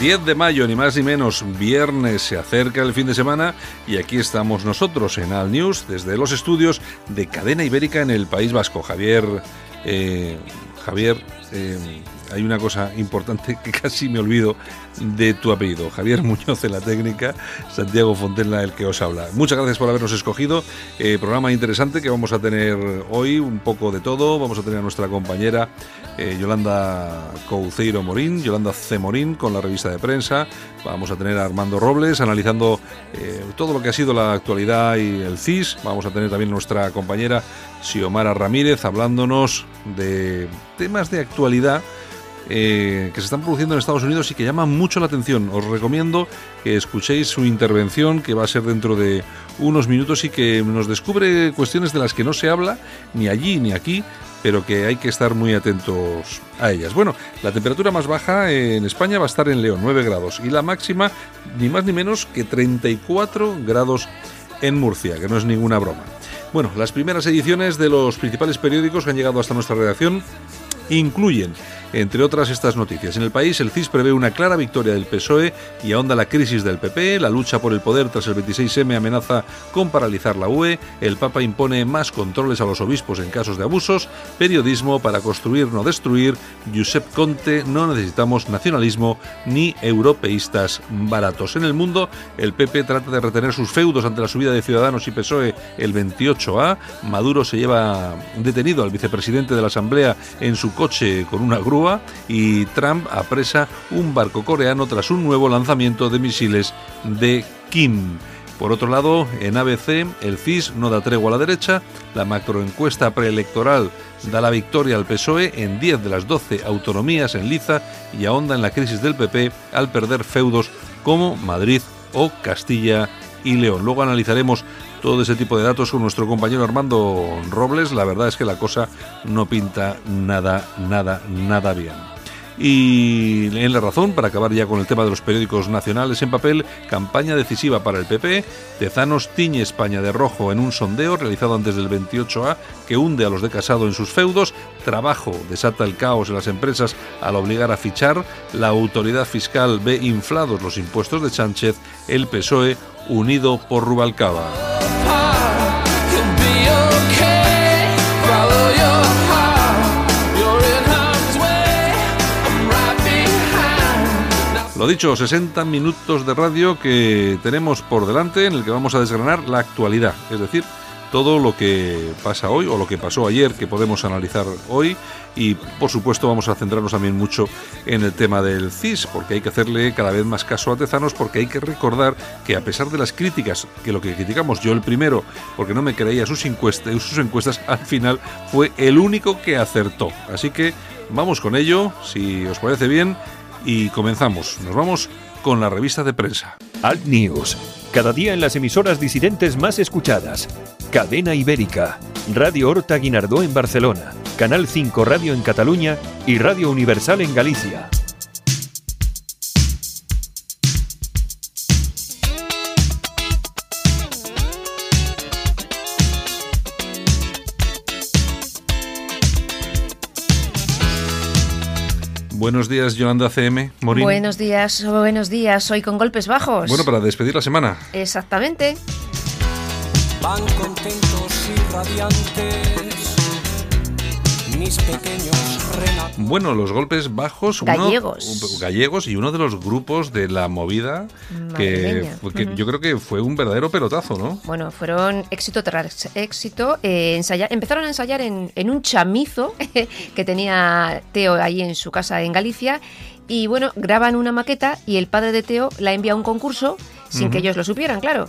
...10 de mayo, ni más ni menos, viernes, se acerca el fin de semana y aquí estamos nosotros en Alt News desde los estudios de Cadena Ibérica en el País Vasco. Javier, eh, Javier, eh, hay una cosa importante que casi me olvido de tu apellido. Javier Muñoz en la técnica, Santiago Fontenla el que os habla. Muchas gracias por habernos escogido. Eh, programa interesante que vamos a tener hoy, un poco de todo. Vamos a tener a nuestra compañera eh, Yolanda Couceiro Morín, Yolanda C. Morín con la revista de prensa. Vamos a tener a Armando Robles analizando eh, todo lo que ha sido la actualidad y el CIS. Vamos a tener también nuestra compañera Xiomara Ramírez hablándonos de temas de actualidad eh, que se están produciendo en Estados Unidos y que llaman mucho la atención. Os recomiendo que escuchéis su intervención, que va a ser dentro de unos minutos y que nos descubre cuestiones de las que no se habla ni allí ni aquí, pero que hay que estar muy atentos a ellas. Bueno, la temperatura más baja en España va a estar en León, 9 grados, y la máxima ni más ni menos que 34 grados en Murcia, que no es ninguna broma. Bueno, las primeras ediciones de los principales periódicos que han llegado hasta nuestra redacción incluyen entre otras estas noticias. En el país, el CIS prevé una clara victoria del PSOE y ahonda la crisis del PP. La lucha por el poder tras el 26M amenaza con paralizar la UE. El Papa impone más controles a los obispos en casos de abusos. Periodismo para construir, no destruir. Josep Conte, no necesitamos nacionalismo ni europeístas baratos. En el mundo, el PP trata de retener sus feudos ante la subida de Ciudadanos y PSOE el 28A. Maduro se lleva detenido al vicepresidente de la Asamblea en su coche con una grúa y Trump apresa un barco coreano tras un nuevo lanzamiento de misiles de Kim. Por otro lado, en ABC, el CIS no da tregua a la derecha, la macroencuesta preelectoral da la victoria al PSOE en 10 de las 12 autonomías en liza y ahonda en la crisis del PP al perder feudos como Madrid o Castilla y León. Luego analizaremos todo ese tipo de datos con nuestro compañero Armando Robles. La verdad es que la cosa no pinta nada, nada, nada bien. Y en la razón, para acabar ya con el tema de los periódicos nacionales en papel, campaña decisiva para el PP. Tezanos tiñe España de rojo en un sondeo realizado antes del 28A que hunde a los de Casado en sus feudos. Trabajo desata el caos en las empresas al obligar a fichar. La autoridad fiscal ve inflados los impuestos de Sánchez. El PSOE unido por Rubalcaba. Lo dicho, 60 minutos de radio que tenemos por delante en el que vamos a desgranar la actualidad, es decir, todo lo que pasa hoy o lo que pasó ayer que podemos analizar hoy y por supuesto vamos a centrarnos también mucho en el tema del CIS porque hay que hacerle cada vez más caso a Tezanos porque hay que recordar que a pesar de las críticas, que lo que criticamos yo el primero porque no me creía sus encuestas, sus encuestas al final fue el único que acertó. Así que vamos con ello, si os parece bien y comenzamos. Nos vamos con la revista de prensa. Alt News. Cada día en las emisoras disidentes más escuchadas. Cadena Ibérica. Radio Horta Guinardó en Barcelona. Canal 5 Radio en Cataluña y Radio Universal en Galicia. Buenos días, Yolanda CM, Morín. Buenos días, buenos días. Hoy con golpes bajos. Bueno, para despedir la semana. Exactamente. Van contentos y radiantes mis pequeños renatos. Bueno, los golpes bajos. uno- Gallegos. gallegos y uno de los grupos de la movida que, yo creo que fue un verdadero pelotazo, ¿no? Bueno, fueron éxito tras éxito. Eh, empezaron a ensayar en, en un chamizo que tenía Teo ahí en su casa en Galicia. Y bueno, graban una maqueta y el padre de Teo la envía a un concurso sin que ellos lo supieran, claro.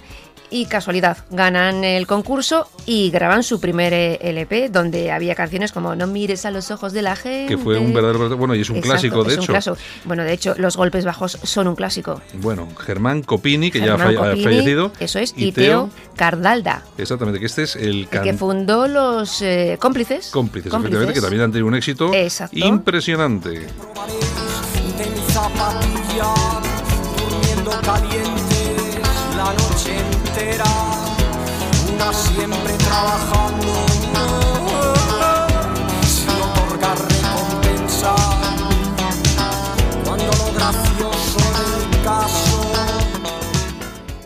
Y casualidad, ganan el concurso y graban su primer eh, LP, donde había canciones como No mires a los ojos de la gente. Que fue un verdadero. Bueno, y es un Exacto, clásico, de es un hecho. clásico. Bueno, de hecho, los golpes bajos son un clásico. Bueno, Germán Copini, que Germán ya ha fallecido. Eso es, y, Teo Cardalda, Exactamente, que este es el el que can- fundó los eh, cómplices. cómplices, efectivamente, que también han tenido un éxito Exacto. impresionante. de mi zapatilla, durmiendo caliente la noche una siempre trabajando,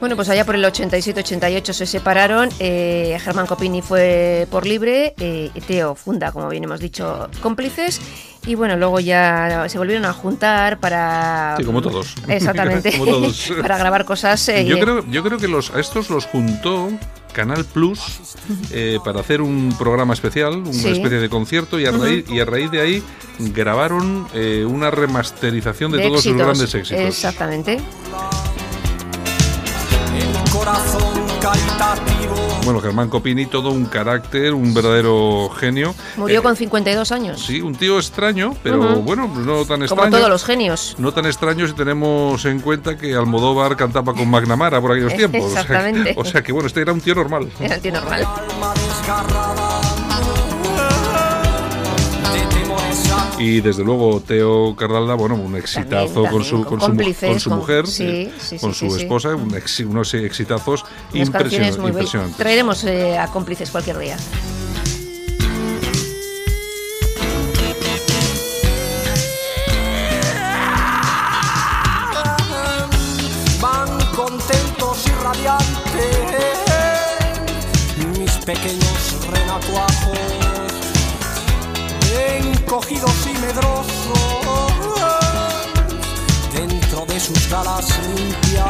Bueno, pues allá por el 87-88 se separaron. eh, Germán Copini fue por libre. eh, Teo funda, como bien hemos dicho, cómplices. Y bueno, luego ya se volvieron a juntar para. Sí, como todos. Exactamente. Como todos. para grabar cosas. eh, Yo creo, yo creo que los, a estos los juntó Canal Plus eh, para hacer un programa especial, una Sí. especie de concierto, y a, raíz, y a raíz de ahí grabaron eh, una remasterización de, todos sus grandes éxitos. Exactamente. El corazón caritativo. Bueno, Germán Copini, todo un carácter, un verdadero genio. Murió Eh, con 52 años. Sí, un tío extraño, pero bueno, no tan como extraño. todos los genios. No tan extraño si tenemos en cuenta que Almodóvar cantaba con McNamara por aquellos tiempos. O sea que- Exactamente. O sea, que, bueno, este era un tío normal. Era el tío normal. Y desde luego Teo Cardalda, bueno, un exitazo También, con su con con su, mu- cómplices, con su con- mujer, sí, eh, sí, con sí, su sí, sí. esposa, un unos exitazos impresionantes. muy bellas. impresionantes. Traeremos eh, a cómplices cualquier día. van contentos y radiantes mis pequeños renacuajos encogidos medrosos dentro de sus galas limpias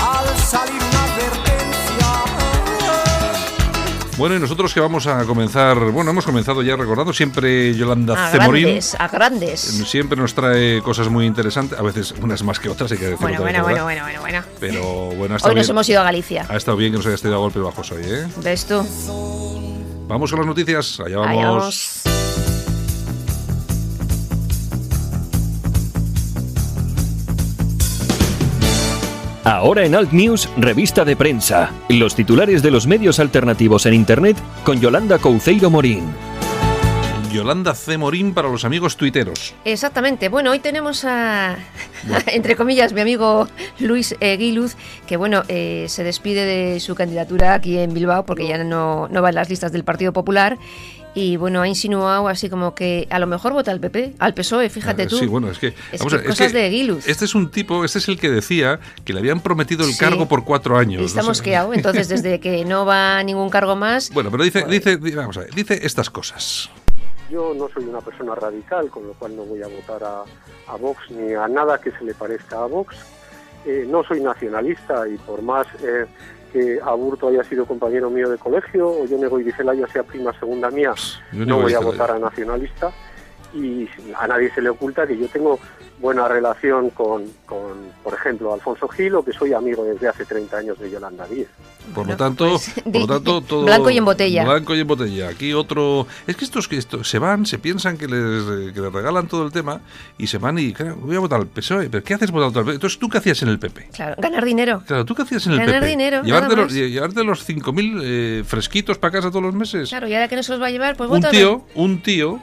al salir una advertencia Bueno, y nosotros que vamos a comenzar, bueno, hemos comenzado ya recordando siempre Yolanda A grandes, a grandes. Siempre nos trae cosas muy interesantes, a veces unas más que otras, hay que decirlo Bueno, bueno, bueno, bueno, bueno, bueno. Pero bueno, ha estado, Hoy nos hemos ido a Galicia. ha estado bien que nos hayas tenido a golpes bajos hoy, ¿eh? ¿Ves tú? Vamos con las noticias, allá vamos. Allá vamos. Ahora en Alt News, revista de prensa. Los titulares de los medios alternativos en Internet con Yolanda Couceiro Morín. Yolanda C. Morín para los amigos tuiteros. Exactamente. Bueno, hoy tenemos a, entre comillas, mi amigo Luis eh, Guiluz, que bueno, eh, se despide de su candidatura aquí en Bilbao porque ya no, no va en las listas del Partido Popular. Y bueno, ha insinuado así como que a lo mejor vota al PP, al PSOE, fíjate Eh, tú. Sí, bueno, es que. Es vamos que a ver, cosas que de Guiluz. Este es un tipo, este es el que decía que le habían prometido el Sí. cargo por cuatro años. Y está mosqueado, entonces desde que no va a ningún cargo más. Bueno, pero dice, Pues- dice, di- vamos a ver, dice estas cosas. Yo no soy una persona radical, con lo cual no voy a votar a, a Vox ni a nada que se le parezca a Vox. Eh, no soy nacionalista y por más eh, que Aburto haya sido compañero mío de colegio o yo Nego Celaya sea prima segunda mía, ni no voy a votar a nacionalista y a nadie se le oculta que yo tengo buena relación con, con, por ejemplo, Alfonso Gil o que soy amigo desde hace 30 años de Yolanda Díez. Por lo tanto, pues, por lo tanto, todo blanco y en botella. Blanco y en botella. Aquí otro. Es que estos que esto, se van, se piensan que les, que les regalan todo el tema y se van y claro, voy a votar al PSOE. ¿Pero qué haces votando al PSOE? Entonces, ¿tú qué hacías en el PP? Claro, ganar dinero. Claro, ¿tú qué hacías en el Ganar PP? dinero, llevarte, los, llevarte los 5.000 eh, fresquitos para casa todos los meses. Claro, y ahora que no se los va a llevar, pues un tío, un tío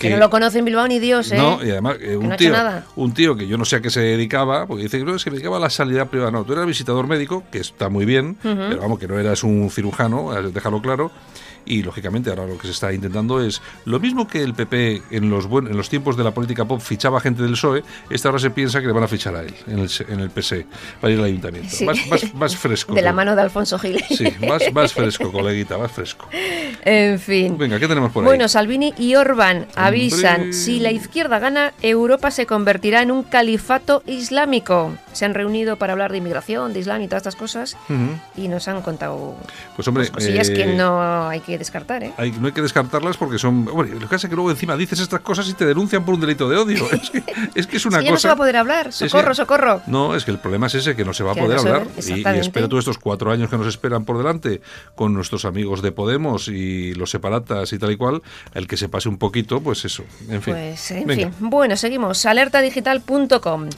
Que no lo conoce en Bilbao ni Dios, ¿eh? No, y además, eh, un, tío, nada. un tío que yo no sé a qué se dedicaba, porque dice que se dedicaba a la sanidad privada. No, tú eras visitador médico, que está muy bien, pero vamos, que no eras un cirujano, déjalo claro. Y lógicamente ahora lo que se está intentando es lo mismo que el PP en los buen- en los tiempos de la política pop fichaba gente del PSOE, esta hora se piensa que le van a fichar a él en el, se- en el PSE para ir al ayuntamiento. Sí. Más, más, más fresco. De la mano de Alfonso Gil. Sí, más, más fresco, coleguita, más fresco. en fin. Venga, ¿qué tenemos por ahí? Bueno, Salvini y Salvini avisan, Hombre. si la izquierda gana, Europa se convertirá en un califato islámico. Se han reunido para hablar de inmigración, de Islam y todas estas cosas y nos han contado Pues hombre, cosillas eh, que no hay que descartar, ¿eh? hay- no hay que descartarlas porque son. Hombre, lo que pasa es que luego encima dices estas cosas y te denuncian por un delito de odio. Es que es, que es una que ya no se cosa. va a poder hablar. que- Socorro, socorro. No, es que el problema es ese, que no se va a Que poder no hablar. Y- Y, espero tú estos cuatro años que nos esperan por delante con nuestros amigos de Podemos y los separatas y tal y cual, el que se pase un poquito, pues eso. En fin. Pues, en Venga. fin. Bueno, seguimos. Alertadigital.com.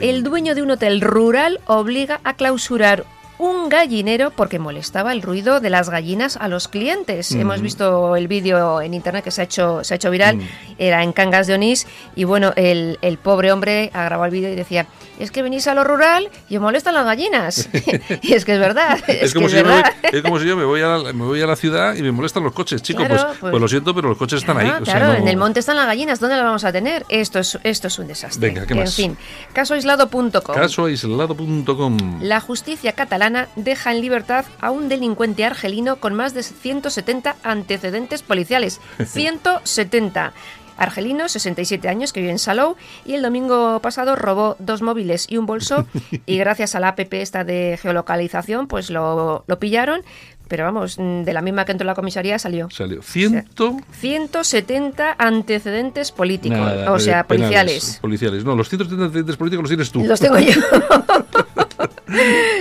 El dueño de un hotel rural obliga a clausurar un gallinero porque molestaba el ruido de las gallinas a los clientes. Mm. Hemos visto el vídeo en internet que se ha hecho, se ha hecho viral, Mm. era en Cangas de Onís, y bueno, el, el pobre hombre ha grabado el vídeo y decía, es que venís a lo rural y os molestan las gallinas. y es que es verdad, es, Es como, que si es yo me, voy, verdad. es como si yo me voy, a la, me voy a la ciudad y me molestan los coches, chico. Claro, pues, pues- pues lo siento, pero los coches están ahí. Claro, o sea, claro, no- en el monte están las gallinas, ¿dónde las vamos a tener? Esto es, esto es un desastre. Venga, ¿qué En más? fin, casoaislado.com. Casoaislado.com. La justicia catalana deja en libertad a un delincuente argelino con más de 170 antecedentes policiales. 170. Argelino, 67 años, que vive en Salou, y el domingo pasado robó dos móviles y un bolso, y gracias a la APP esta de geolocalización, pues lo, lo pillaron, pero vamos, mm, de la misma que entró en la comisaría salió. Salió ciento. 170 antecedentes políticos, nada, o sea, penales, policiales. policiales. No, los 170 antecedentes políticos los tienes tú. Los tengo yo.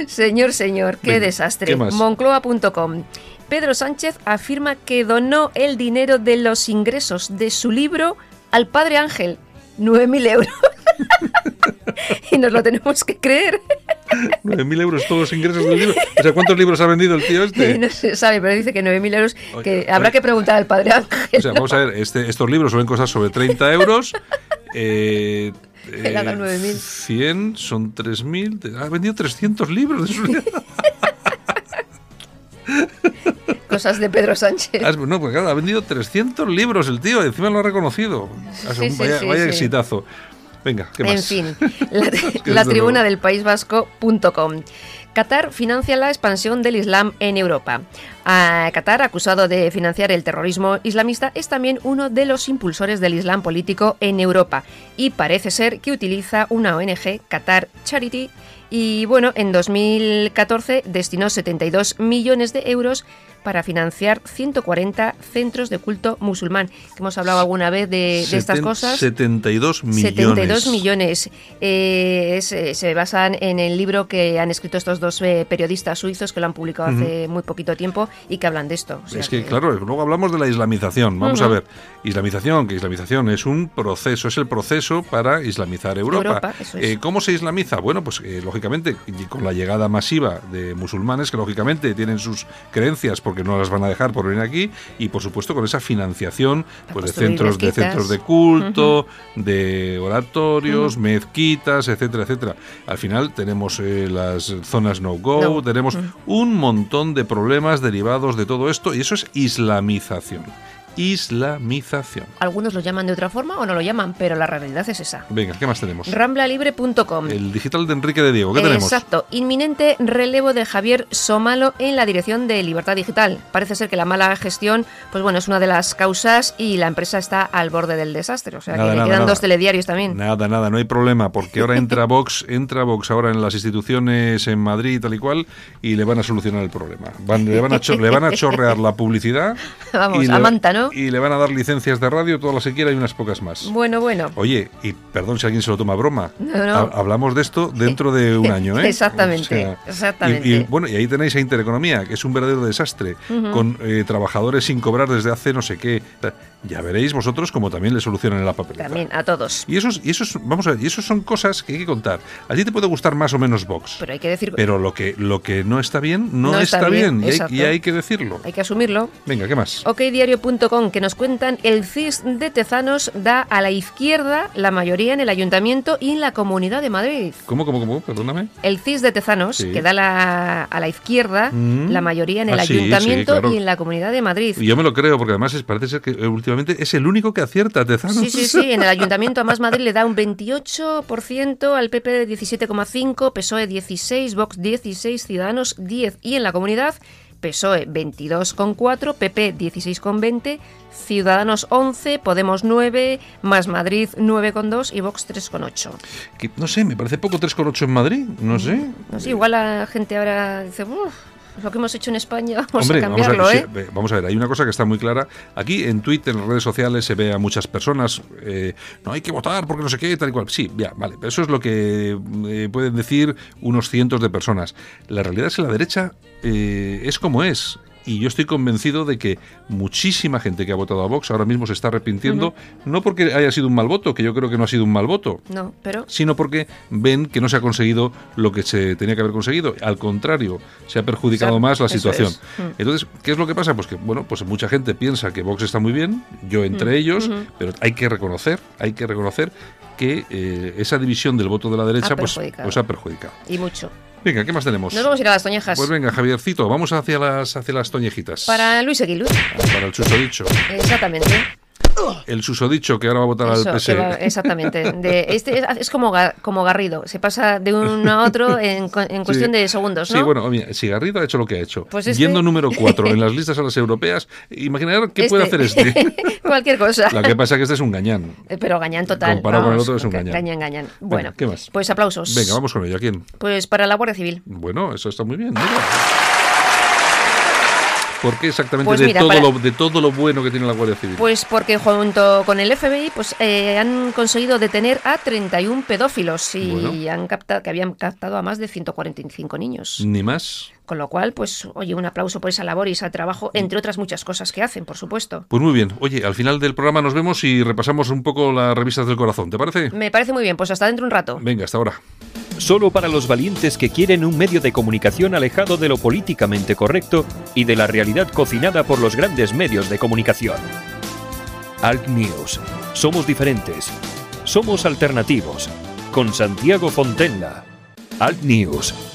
señor, señor, qué Venga, desastre. Moncloa.com. Pedro Sánchez afirma que donó el dinero de los ingresos de su libro al padre Ángel. 9.000 euros. y nos lo tenemos que creer. 9.000 euros todos los ingresos del libro. O sea, ¿cuántos libros ha vendido el tío este? no se sabe, pero dice que 9.000 euros. Que oye. habrá que preguntar al padre Ángel. O sea, vamos a ver, este, estos libros suelen costar sobre 30 euros. Eh, Él ha dado 9.000. 100 son 3.000. te- Ha vendido 300 libros de su. Cosas de Pedro Sánchez. Has- No, pues claro, ha vendido 300 libros el tío, encima lo ha reconocido. Sí, sí, vaya sí, vaya exitazo. Venga, ¿qué más? En fin, la, la tribuna del País Vasco.com. Qatar financia la expansión del Islam en Europa. A Qatar, acusado de financiar el terrorismo islamista, es también uno de los impulsores del Islam político en Europa y parece ser que utiliza una ONG, Qatar Charity, y bueno, en 2014 destinó 72 millones de euros para financiar 140 centros de culto musulmán. Que hemos hablado alguna vez de, de estas cosas. 72 millones. 72 millones. Eh, es, eh, se basan en el libro que han escrito estos dos eh, periodistas suizos que lo han publicado hace muy poquito tiempo y que hablan de esto. O sea Es que, claro, luego hablamos de la islamización. Vamos a ver, islamización, que islamización es un proceso, es el proceso para islamizar Europa. Europa, eso es. Eh, ¿Cómo se islamiza? Bueno, pues lógicamente con la llegada masiva de musulmanes que lógicamente tienen sus creencias porque no las van a dejar por venir aquí y por supuesto con esa financiación pues de centros de centros de culto, de oratorios, mezquitas, etcétera, etcétera. Al final tenemos eh, las zonas no go, No. tenemos un montón de problemas derivados de todo esto y eso es islamización. Islamización. Algunos lo llaman de otra forma o no lo llaman, pero la realidad es esa. Venga, ¿qué más tenemos? Ramblalibre.com. El digital de Enrique de Diego, ¿qué tenemos? Exacto. Inminente relevo de Javier Somalo en la dirección de Libertad Digital. Parece ser que la mala gestión, pues bueno, es una de las causas y la empresa está al borde del desastre. O sea, Nada, que le nada, quedan nada. dos telediarios también. Nada, nada, no hay problema, porque ahora entra Vox, entra Vox ahora en las instituciones en Madrid y tal y cual, y le van a solucionar el problema. Van- le, van a cho- le van a chorrear la publicidad. Vamos, y a le- manta, ¿no? Y le van a dar licencias de radio, todas las que quiera y unas pocas más. Bueno, bueno. Oye, y perdón si alguien se lo toma a broma. No, no. Ha- Hablamos de esto dentro de un año, ¿eh? Exactamente, exactamente. Y, y, bueno, y ahí tenéis a Intereconomía, que es un verdadero desastre, con eh, trabajadores sin cobrar desde hace no sé qué. Ya veréis vosotros cómo también le solucionan la papeleta. También a todos. Y esos, y esos, vamos a ver, y esos son cosas que hay que contar. A ti te puede gustar más o menos Vox. Pero hay que decir, Pero lo que, lo que no está bien, no, No está, está bien. bien, y, hay, exacto. y hay que decirlo. hay que asumirlo. Venga, ¿qué más? OKDiario.com, que nos cuentan el CIS de Tezanos da a la izquierda la mayoría en el Ayuntamiento y en la Comunidad de Madrid. ¿Cómo, cómo, cómo? Perdóname. El CIS de Tezanos, Sí. que da la- a la izquierda Mm. la mayoría en el Ah, sí, sí, Ayuntamiento claro. y en la Comunidad de Madrid. Y yo me lo creo, porque además es, parece ser que eh, últimamente es el único que acierta, Tezanos. Sí, sí, sí. En el Ayuntamiento, además, Madrid le da un 28%, al PP de 17,5%, PSOE 16%, Vox 16%, Ciudadanos 10%. Y en la comunidad, PSOE 22,4, PP 16,20, Ciudadanos 11, Podemos 9, Más Madrid 9,2 y Vox 3,8. Que, no sé, me parece poco 3,8 en Madrid, no sé. No sé, igual la gente ahora dice, "Uf, lo que hemos hecho en España, vamos Hombre, a vamos a, cambiarlo, ¿eh? vamos a ver, hay una cosa que está muy clara. Aquí en Twitter, en las redes sociales, se ve a muchas personas, eh, no hay que votar porque no sé qué, tal y cual. Sí, ya, vale, pero eso es lo que eh, pueden decir unos cientos de personas. La realidad es que la derecha eh, es como es. Y yo estoy convencido de que muchísima gente que ha votado a Vox ahora mismo se está arrepintiendo, no porque haya sido un mal voto, que yo creo que no ha sido un mal voto, No, pero sino porque ven que no se ha conseguido lo que se tenía que haber conseguido. Al contrario, se ha perjudicado O sea, más la situación. es. Mm. Entonces, ¿qué es lo que pasa? Pues que, bueno, pues mucha gente piensa que Vox está muy bien, yo entre Mm, ellos, pero hay que reconocer, hay que reconocer que eh, esa división del voto de la derecha Ha pues, pues ha perjudicado. y mucho. Venga, ¿qué más tenemos? Nos vamos a ir a las toñejas. Pues venga, Javiercito, vamos hacia las, hacia las toñejitas. Para Luis Eguiluz, Para el susodicho. exactamente. El susodicho que ahora va a votar Eso, al que PS. va- exactamente. De, este es, es como, como Garrido, se pasa de uno a otro en, en cuestión Sí. de segundos, ¿no? Sí, bueno, mira, si Garrido ha hecho lo que ha hecho, Pues este- yendo número 4 en las listas a las europeas, imaginar qué puede hacer este. Cualquier cosa. Lo que pasa es que este es un gañán. Pero gañán total. Comparado con el vamos, otro es un ga- gañán. Gañán, gañán. Bueno, ¿qué más? pues aplausos. Venga, vamos con ello. ¿A quién? Pues para la Guardia Civil. Bueno, eso está muy bien. mira. ¿Por qué exactamente Pues de, mira, todo para- lo, de todo lo bueno que tiene la Guardia Civil? Pues porque junto con el FBI pues eh, han conseguido detener a 31 pedófilos y Bueno. han captado que habían captado a más de 145 niños. Ni más. Con lo cual, pues oye, un aplauso por esa labor y ese trabajo, entre otras muchas cosas que hacen, por supuesto. Pues muy bien. Oye, al final del programa nos vemos y repasamos un poco las revistas del corazón. ¿Te parece? Me parece muy bien, pues hasta dentro un rato. Venga, hasta ahora. Solo para los valientes que quieren un medio de comunicación alejado de lo políticamente correcto y de la realidad cocinada por los grandes medios de comunicación. Alt News. Somos diferentes. Somos alternativos. Con Santiago Fontenla. Alt News.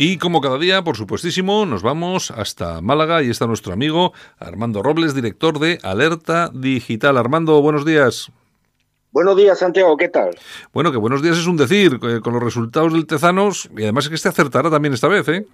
Y como cada día, por supuestísimo, nos vamos hasta Málaga y está nuestro amigo Armando Robles, director de Alerta Digital. Armando, buenos días. Buenos días, Santiago, ¿qué tal? Bueno, que buenos días es un decir, eh, con los resultados del Tezanos, y además es que este acertará también esta vez, ¿eh?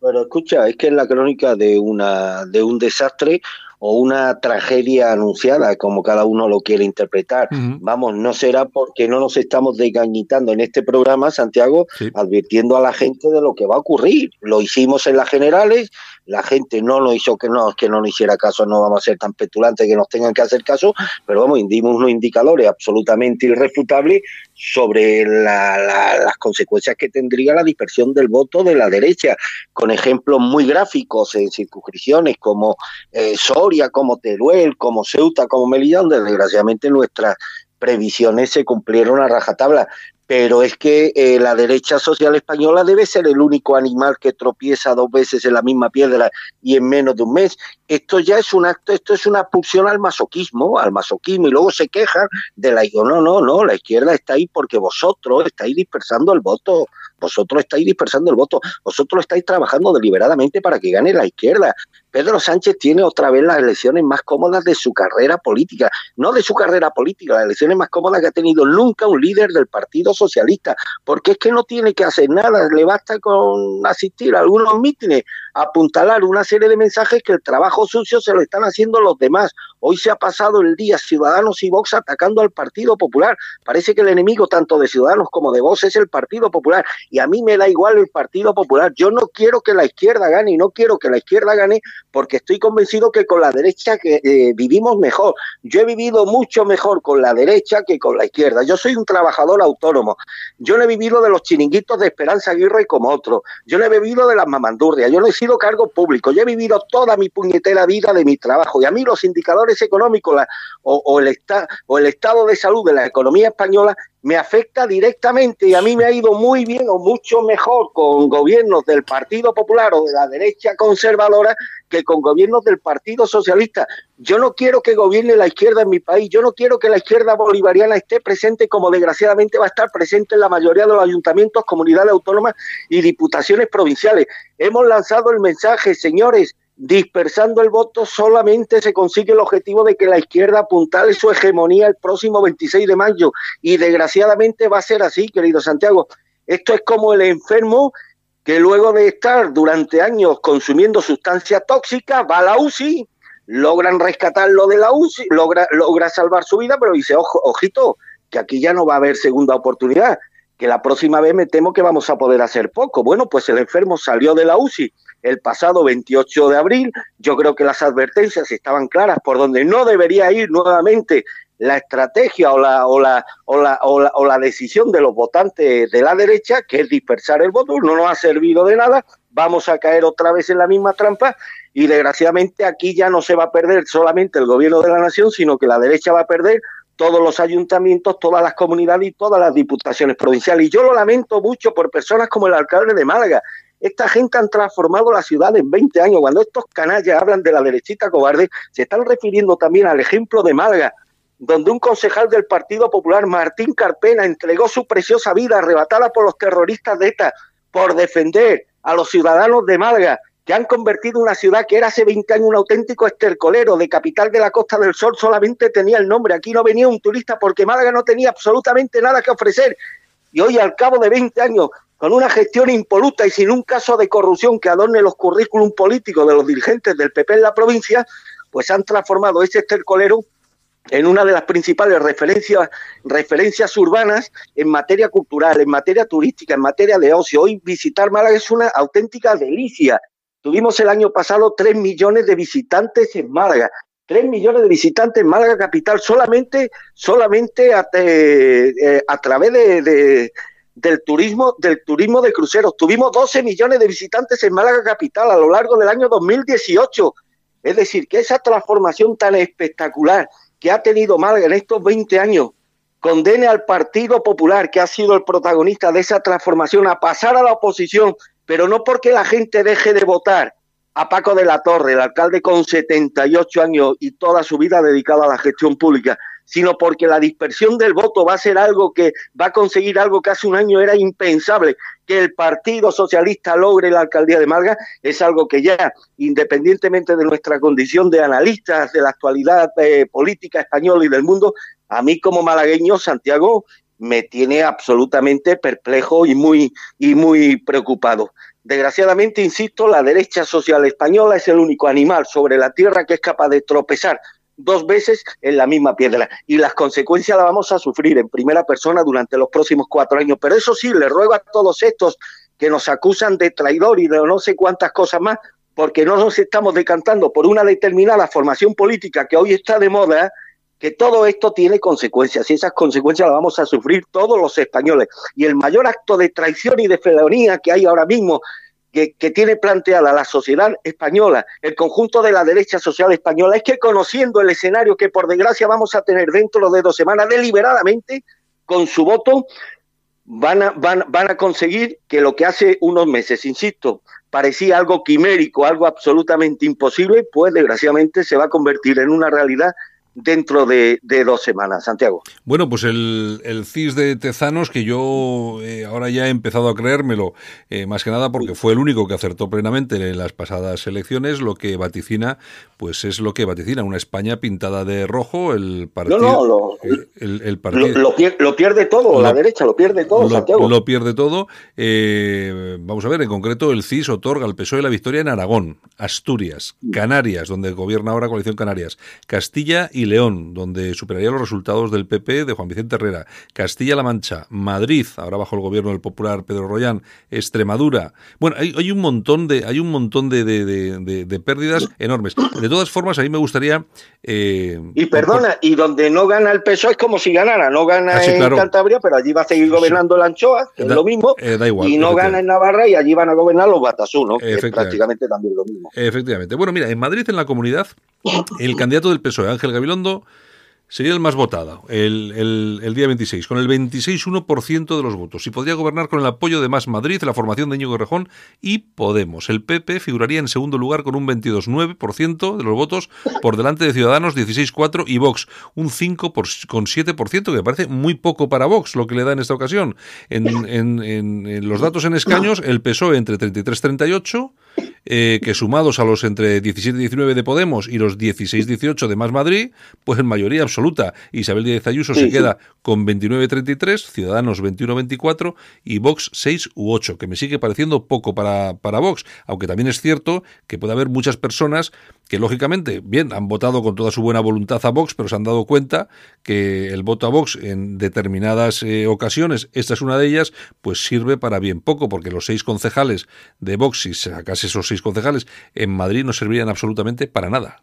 Pero escucha, es que es la crónica de una de un desastre o una tragedia anunciada, como cada uno lo quiere interpretar. Vamos, no será porque no nos estamos desgañitando en este programa, Santiago, Sí. advirtiendo a la gente de lo que va a ocurrir. Lo hicimos en las generales, la gente no lo hizo, que no, que no nos hiciera caso, no vamos a ser tan petulantes que nos tengan que hacer caso, pero vamos, dimos unos indicadores absolutamente irrefutables sobre la- la- las consecuencias que tendría la dispersión del voto de la derecha, con ejemplos muy gráficos en circunscripciones como eh, Soria, como Teruel, como Ceuta, como Melilla, donde desgraciadamente nuestras previsiones se cumplieron a rajatabla. Pero es que eh, la derecha social española debe ser el único animal que tropieza dos veces en la misma piedra y en menos de un mes. Esto ya es un acto, esto es una expulsión al masoquismo, al masoquismo, y luego se quejan de la no, no, no, la izquierda está ahí porque vosotros estáis dispersando el voto, vosotros estáis dispersando el voto, vosotros estáis trabajando deliberadamente para que gane la izquierda. Pedro Sánchez tiene otra vez las elecciones más cómodas de su carrera política, no de su carrera política, las elecciones más cómodas que ha tenido nunca un líder del Partido Socialista, porque es que no tiene que hacer nada, le basta con asistir a algunos mítines, apuntalar una serie de mensajes que el trabajo sucio se lo están haciendo los demás. Hoy se ha pasado el día Ciudadanos y Vox atacando al Partido Popular. Parece que el enemigo tanto de Ciudadanos como de Vox es el Partido Popular. Y a mí me da igual el Partido Popular. Yo no quiero que la izquierda gane y no quiero que la izquierda gane porque estoy convencido que con la derecha eh, vivimos mejor. Yo he vivido mucho mejor con la derecha que con la izquierda. Yo soy un trabajador autónomo. Yo no he vivido de los chiringuitos de Esperanza Aguirre como otro. Yo no he vivido de las mamandurrias. Yo no he sido cargo público. Yo he vivido toda mi puñetera vida de mi trabajo. Y a mí los indicadores económicos o el estado de salud de la economía española me afecta directamente y a mí me ha ido muy bien o mucho mejor con gobiernos del Partido Popular o de la derecha conservadora que con gobiernos del Partido Socialista. Yo no quiero que gobierne la izquierda en mi país, yo no quiero que la izquierda bolivariana esté presente como desgraciadamente va a estar presente en la mayoría de los ayuntamientos, comunidades autónomas y diputaciones provinciales. Hemos lanzado el mensaje, señores, dispersando el voto solamente se consigue el objetivo de que la izquierda apuntale su hegemonía el próximo 26 de mayo. Y desgraciadamente va a ser así, querido Santiago. Esto es como el enfermo que luego de estar durante años consumiendo sustancias tóxicas va a la UCI, logran rescatarlo de la UCI, logra, logra salvar su vida, pero dice, ojo, ojito, que aquí ya no va a haber segunda oportunidad que la próxima vez me temo que vamos a poder hacer poco. Bueno, pues el enfermo salió de la UCI el pasado 28 de abril. Yo creo que las advertencias estaban claras por donde no debería ir nuevamente la estrategia o la, o la, o la, o la, decisión de los votantes de la derecha, que es dispersar el voto, no nos ha servido de nada, vamos a caer otra vez en la misma trampa y desgraciadamente aquí ya no se va a perder solamente el gobierno de la nación, sino que la derecha va a perder todos los ayuntamientos, todas las comunidades y todas las diputaciones provinciales. Y yo lo lamento mucho por personas como el alcalde de Málaga. Esta gente han transformado la ciudad en 20 años. Cuando estos canallas hablan de la derechita cobarde, se están refiriendo también al ejemplo de Málaga, donde un concejal del Partido Popular, Martín Carpena, entregó su preciosa vida arrebatada por los terroristas de ETA por defender a los ciudadanos de Málaga que han convertido una ciudad que era hace 20 años un auténtico estercolero de capital de la Costa del Sol, solamente tenía el nombre. Aquí no venía un turista porque Málaga no tenía absolutamente nada que ofrecer. Y hoy, al cabo de 20 años, con una gestión impoluta y sin un caso de corrupción que adorne los currículum políticos de los dirigentes del PP en la provincia, pues han transformado ese estercolero en una de las principales referencias, referencias urbanas en materia cultural, en materia turística, en materia de ocio. Hoy visitar Málaga es una auténtica delicia Tuvimos el año pasado 3 millones de visitantes en Málaga. 3 millones de visitantes en Málaga capital solamente, solamente a, eh, eh, a través de, del turismo, del turismo de cruceros. Tuvimos 12 millones de visitantes en Málaga capital a lo largo del año 2018. Es decir, que esa transformación tan espectacular que ha tenido Málaga en estos 20 años condene al Partido Popular, que ha sido el protagonista de esa transformación, a pasar a la oposición pero no porque la gente deje de votar a Paco de la Torre, el alcalde con 78 años y toda su vida dedicada a la gestión pública, sino porque la dispersión del voto va a ser algo que va a conseguir algo que hace un año era impensable, que el Partido Socialista logre la alcaldía de Malga, es algo que ya, independientemente de nuestra condición de analistas de la actualidad eh, política española y del mundo, a mí como malagueño, Santiago, me tiene absolutamente perplejo y muy, y muy preocupado. Desgraciadamente, insisto, la derecha social española es el único animal sobre la tierra que es capaz de tropezar dos veces en la misma piedra. Y las consecuencias las vamos a sufrir en primera persona durante los próximos cuatro años. Pero eso sí, le ruego a todos estos que nos acusan de traidor y de no sé cuántas cosas más, porque no nos estamos decantando por una determinada formación política que hoy está de moda, que todo esto tiene consecuencias y esas consecuencias las vamos a sufrir todos los españoles. Y el mayor acto de traición y de felonía que hay ahora mismo, que, tiene planteada la sociedad española, el conjunto de la derecha social española, es que conociendo el escenario que por desgracia vamos a tener dentro de dos semanas deliberadamente, con su voto, van a, van, van a conseguir que lo que hace unos meses, insisto, parecía algo quimérico, algo absolutamente imposible, pues desgraciadamente se va a convertir en una realidad dentro de, dos semanas, Santiago. Bueno, pues el, el CIS de Tezanos, que yo eh, ahora ya he empezado a creérmelo, eh, más que nada porque fue el único que acertó plenamente en las pasadas elecciones, lo que vaticina, pues es lo que vaticina, una España pintada de rojo, el partido... No, no, lo, el, lo, pierde todo, la derecha lo pierde todo, Santiago. Lo pierde todo. Eh, vamos a ver, en concreto el CIS otorga al PSOE la victoria en Aragón, Asturias, Canarias, donde gobierna ahora Coalición Canarias, Castilla y León, donde superaría los resultados del PP de Juan Vicente Herrera, Castilla-La Mancha, Madrid, ahora bajo el gobierno del popular Pedro Royán, Extremadura. Bueno, hay, un montón de hay un montón de, de, pérdidas enormes. De todas formas, a mí me gustaría eh, y perdona, y donde no gana el PSOE es como si ganara, no gana ah, en Cantabria, pero allí va a seguir gobernando la anchoa, que es lo mismo, eh, da igual, y no gana en Navarra y allí van a gobernar los Batasú, ¿no? que es prácticamente también lo mismo. Efectivamente. Bueno, mira, en Madrid, en la comunidad, el candidato del PSOE, Ángel Gabilondo, sería el más votado el, el, día 26, con el 26,1% de los votos. Y podría gobernar con el apoyo de Más Madrid, la formación de Íñigo Rejón y Podemos. El PP figuraría en segundo lugar con un 22,9% de los votos, por delante de Ciudadanos 16,4% y Vox un 5,7%, que me parece muy poco para Vox lo que le da en esta ocasión. En, en, en los datos en escaños, el PSOE entre 33 38 eh, que sumados a los entre 17 y 19 de Podemos y los 16 18 de Más Madrid, pues en mayoría absoluta. Isabel Díaz Ayuso se queda con 29-33, Ciudadanos 21-24 y Vox 6 u 8, que me sigue pareciendo poco para, para Vox, aunque también es cierto que puede haber muchas personas que lógicamente, bien, han votado con toda su buena voluntad a Vox, pero se han dado cuenta que el voto a Vox en determinadas eh, ocasiones, esta es una de ellas, pues sirve para bien poco, porque los seis concejales de Vox, si sacase esos seis concejales, en Madrid no servirían absolutamente para nada.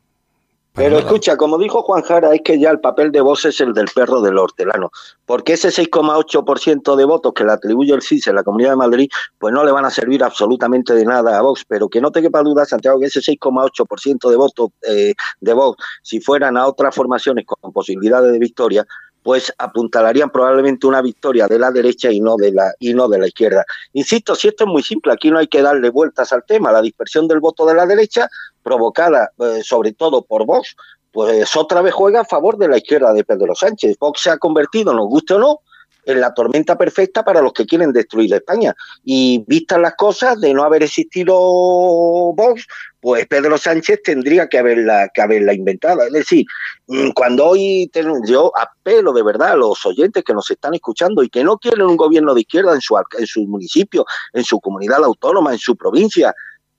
Pero escucha, como dijo Juan Jara, es que ya el papel de Vox es el del perro del hortelano, porque ese 6,8% de votos que le atribuye el CIS en la Comunidad de Madrid, pues no le van a servir absolutamente de nada a Vox, pero que no te quepa duda, Santiago, que ese 6,8% de votos eh, de Vox, si fueran a otras formaciones con posibilidades de victoria, pues apuntalarían probablemente una victoria de la derecha y no de la y no de la izquierda. Insisto, si esto es muy simple, aquí no hay que darle vueltas al tema, la dispersión del voto de la derecha provocada eh, sobre todo por Vox, pues otra vez juega a favor de la izquierda de Pedro Sánchez. Vox se ha convertido, nos guste o no, en la tormenta perfecta para los que quieren destruir España. Y vistas las cosas, de no haber existido Vox, pues Pedro Sánchez tendría que haberla, que haberla inventado. Es decir, mm, cuando hoy yo apelo de verdad a los oyentes que nos están escuchando y que no quieren un gobierno de izquierda en su, en su municipio, en su comunidad autónoma, en su provincia,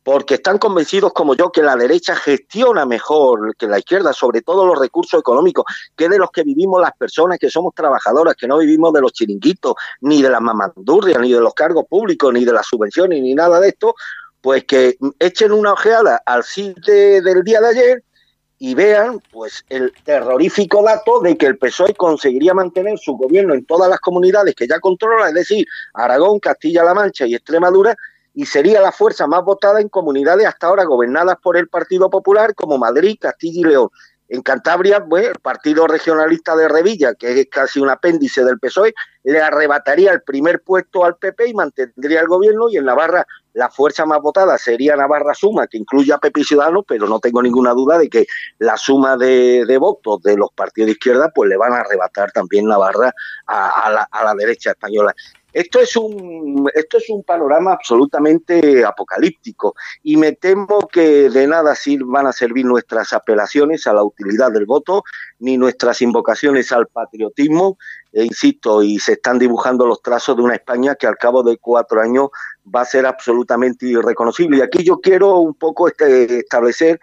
porque están convencidos como yo que la derecha gestiona mejor que la izquierda, sobre todo los recursos económicos, que de los que vivimos las personas que somos trabajadoras, que no vivimos de los chiringuitos, ni de las mamandurrias, ni de los cargos públicos, ni de las subvenciones, ni nada de esto, pues que echen una ojeada al sitio del día de ayer y vean pues el terrorífico dato de que el PSOE conseguiría mantener su gobierno en todas las comunidades que ya controla, es decir, Aragón, Castilla-La Mancha y Extremadura, y sería la fuerza más votada en comunidades hasta ahora gobernadas por el Partido Popular como Madrid, Castilla y León. En Cantabria, pues, el Partido Regionalista de Revilla, que es casi un apéndice del PSOE, le arrebataría el primer puesto al PP y mantendría el gobierno. Y en Navarra, la fuerza más votada sería Navarra Suma, que incluye a PP y Ciudadanos, pero no tengo ninguna duda de que la suma de, votos de los partidos de izquierda, pues le van a arrebatar también Navarra a, la, a la derecha española. Esto es un, esto es un panorama absolutamente apocalíptico y me temo que de nada van a servir nuestras apelaciones a la utilidad del voto ni nuestras invocaciones al patriotismo. E insisto, y se están dibujando los trazos de una España que al cabo de cuatro años va a ser absolutamente irreconocible. Y aquí yo quiero un poco este, establecer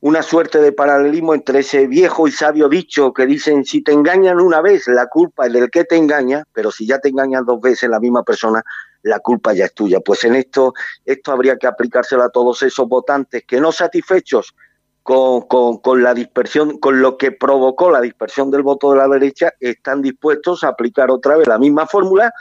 una suerte de paralelismo entre ese viejo y sabio dicho que dicen si te engañan una vez, la culpa es del que te engaña, pero si ya te engañan dos veces la misma persona, la culpa ya es tuya. Pues en esto, esto habría que aplicárselo a todos esos votantes que no satisfechos con, con, con, la dispersión, con lo que provocó la dispersión del voto de la derecha, están dispuestos a aplicar otra vez la misma fórmula